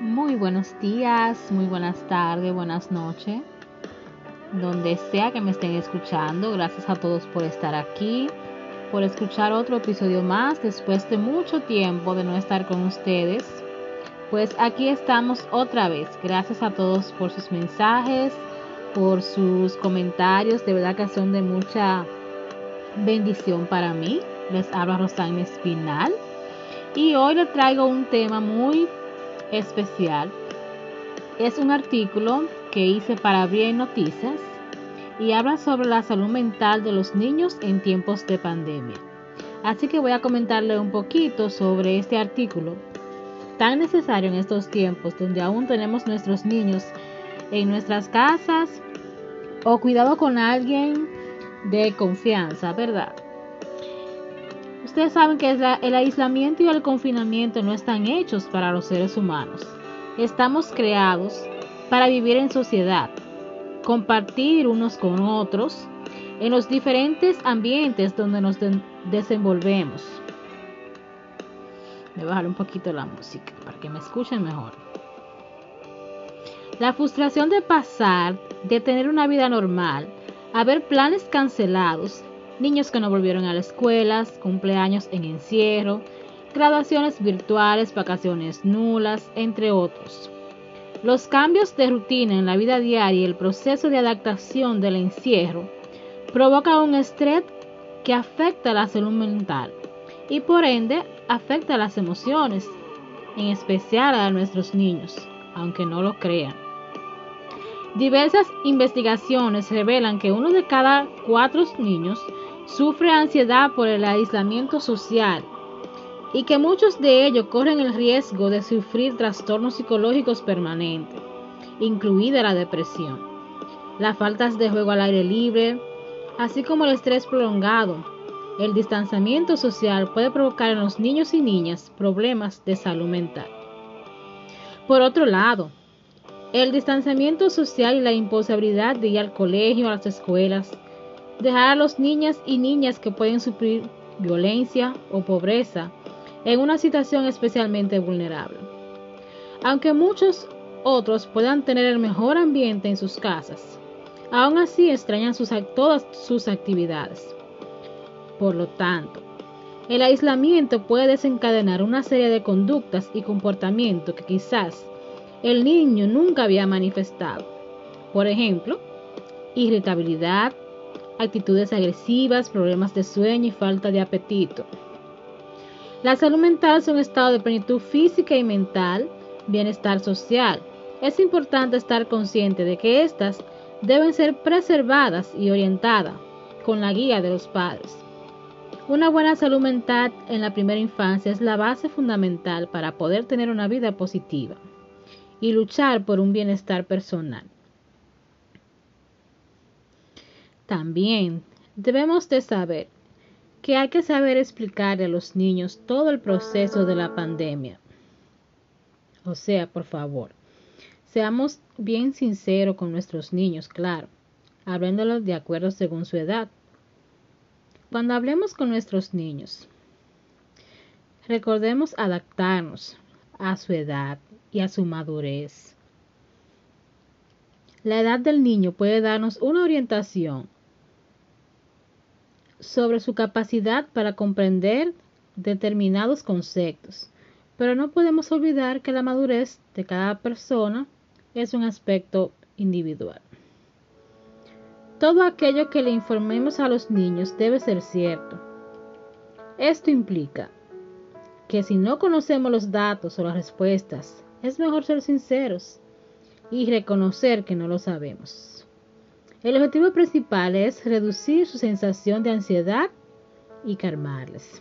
Muy buenos días, muy buenas tardes, buenas noches. Donde sea que me estén escuchando, gracias a todos por estar aquí, por escuchar otro episodio más después de mucho tiempo de no estar con ustedes. Pues aquí estamos otra vez. Gracias a todos por sus mensajes, por sus comentarios. De verdad que son de mucha bendición para mí. Les habla Rosana Espinal. Y hoy les traigo un tema muy especial. Es un artículo que hice para Bien Noticias y habla sobre la salud mental de los niños en tiempos de pandemia. Así que voy a comentarle un poquito sobre este artículo tan necesario en estos tiempos donde aún tenemos nuestros niños en nuestras casas o cuidado con alguien de confianza, ¿verdad? Ustedes saben que el aislamiento y el confinamiento no están hechos para los seres humanos. Estamos creados para vivir en sociedad, compartir unos con otros en los diferentes ambientes donde nos desenvolvemos. Voy a bajar un poquito la música para que me escuchen mejor. La frustración de pasar, de tener una vida normal, a ver planes cancelados, niños que no volvieron a las escuelas, cumpleaños en encierro, graduaciones virtuales, vacaciones nulas, entre otros. Los cambios de rutina en la vida diaria y el proceso de adaptación del encierro provoca un estrés que afecta la salud mental y por ende afecta las emociones, en especial a nuestros niños, aunque no lo crean. Diversas investigaciones revelan que uno de cada cuatro niños sufre ansiedad por el aislamiento social y que muchos de ellos corren el riesgo de sufrir trastornos psicológicos permanentes, incluida la depresión, las faltas de juego al aire libre, así como el estrés prolongado. El distanciamiento social puede provocar en los niños y niñas problemas de salud mental. Por otro lado, el distanciamiento social y la imposibilidad de ir al colegio, a las escuelas, dejar a los niñas y niñas que pueden sufrir violencia o pobreza en una situación especialmente vulnerable. Aunque muchos otros puedan tener el mejor ambiente en sus casas, aún así extrañan todas sus actividades. Por lo tanto, el aislamiento puede desencadenar una serie de conductas y comportamientos que quizás el niño nunca había manifestado. Por ejemplo, irritabilidad, actitudes agresivas, problemas de sueño y falta de apetito. La salud mental es un estado de plenitud física y mental, bienestar social. Es importante estar consciente de que éstas deben ser preservadas y orientadas con la guía de los padres. Una buena salud mental en la primera infancia es la base fundamental para poder tener una vida positiva y luchar por un bienestar personal. También debemos de saber que hay que saber explicarle a los niños todo el proceso de la pandemia. O sea, por favor, seamos bien sinceros con nuestros niños, claro, hablándolos de acuerdo según su edad. Cuando hablemos con nuestros niños, recordemos adaptarnos a su edad y a su madurez. La edad del niño puede darnos una orientación sobre su capacidad para comprender determinados conceptos, pero no podemos olvidar que la madurez de cada persona es un aspecto individual. Todo aquello que le informemos a los niños debe ser cierto. Esto implica que si no conocemos los datos o las respuestas, es mejor ser sinceros y reconocer que no lo sabemos. El objetivo principal es reducir su sensación de ansiedad y calmarles.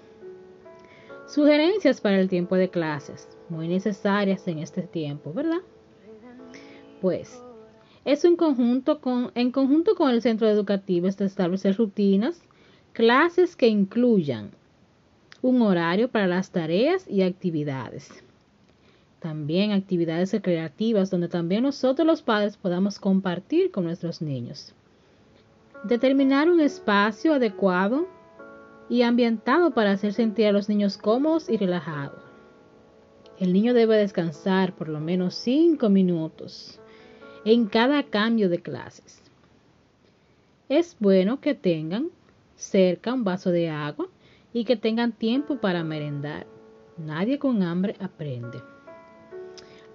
Sugerencias para el tiempo de clases, muy necesarias en este tiempo, ¿verdad? Pues, es en conjunto con, en conjunto con el centro educativo es establecer rutinas, clases que incluyan un horario para las tareas y actividades también actividades recreativas donde también nosotros los padres podamos compartir con nuestros niños. Determinar un espacio adecuado y ambientado para hacer sentir a los niños cómodos y relajados. El niño debe descansar por lo menos 5 minutos en cada cambio de clases. Es bueno que tengan cerca un vaso de agua y que tengan tiempo para merendar. Nadie con hambre aprende.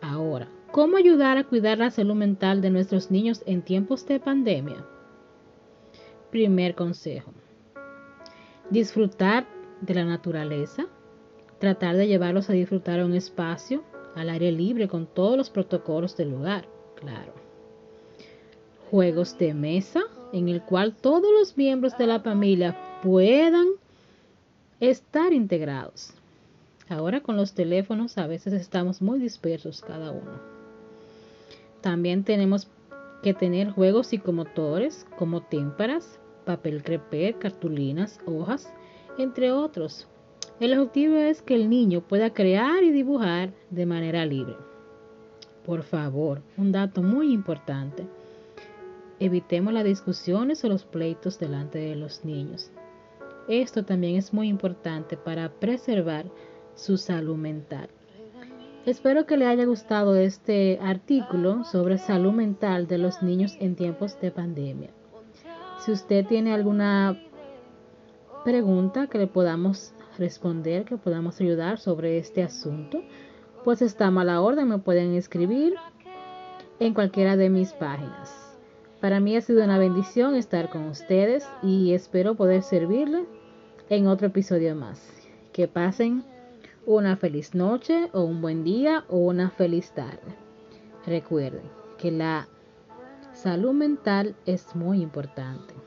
Ahora, ¿cómo ayudar a cuidar la salud mental de nuestros niños en tiempos de pandemia? Primer consejo. Disfrutar de la naturaleza. Tratar de llevarlos a disfrutar un espacio al aire libre con todos los protocolos del lugar, claro. Juegos de mesa en el cual todos los miembros de la familia puedan estar integrados. Ahora con los teléfonos a veces estamos muy dispersos cada uno. También tenemos que tener juegos psicomotores como témparas, papel crepé, cartulinas, hojas, entre otros. El objetivo es que el niño pueda crear y dibujar de manera libre. Por favor, un dato muy importante. Evitemos las discusiones o los pleitos delante de los niños. Esto también es muy importante para preservar su salud mental. Espero que le haya gustado este artículo sobre salud mental de los niños en tiempos de pandemia. Si usted tiene alguna pregunta que le podamos responder, que podamos ayudar sobre este asunto, pues está a la orden, me pueden escribir en cualquiera de mis páginas. Para mí ha sido una bendición estar con ustedes y espero poder servirle en otro episodio más. Que pasen una feliz noche o un buen día o una feliz tarde. Recuerden que la salud mental es muy importante.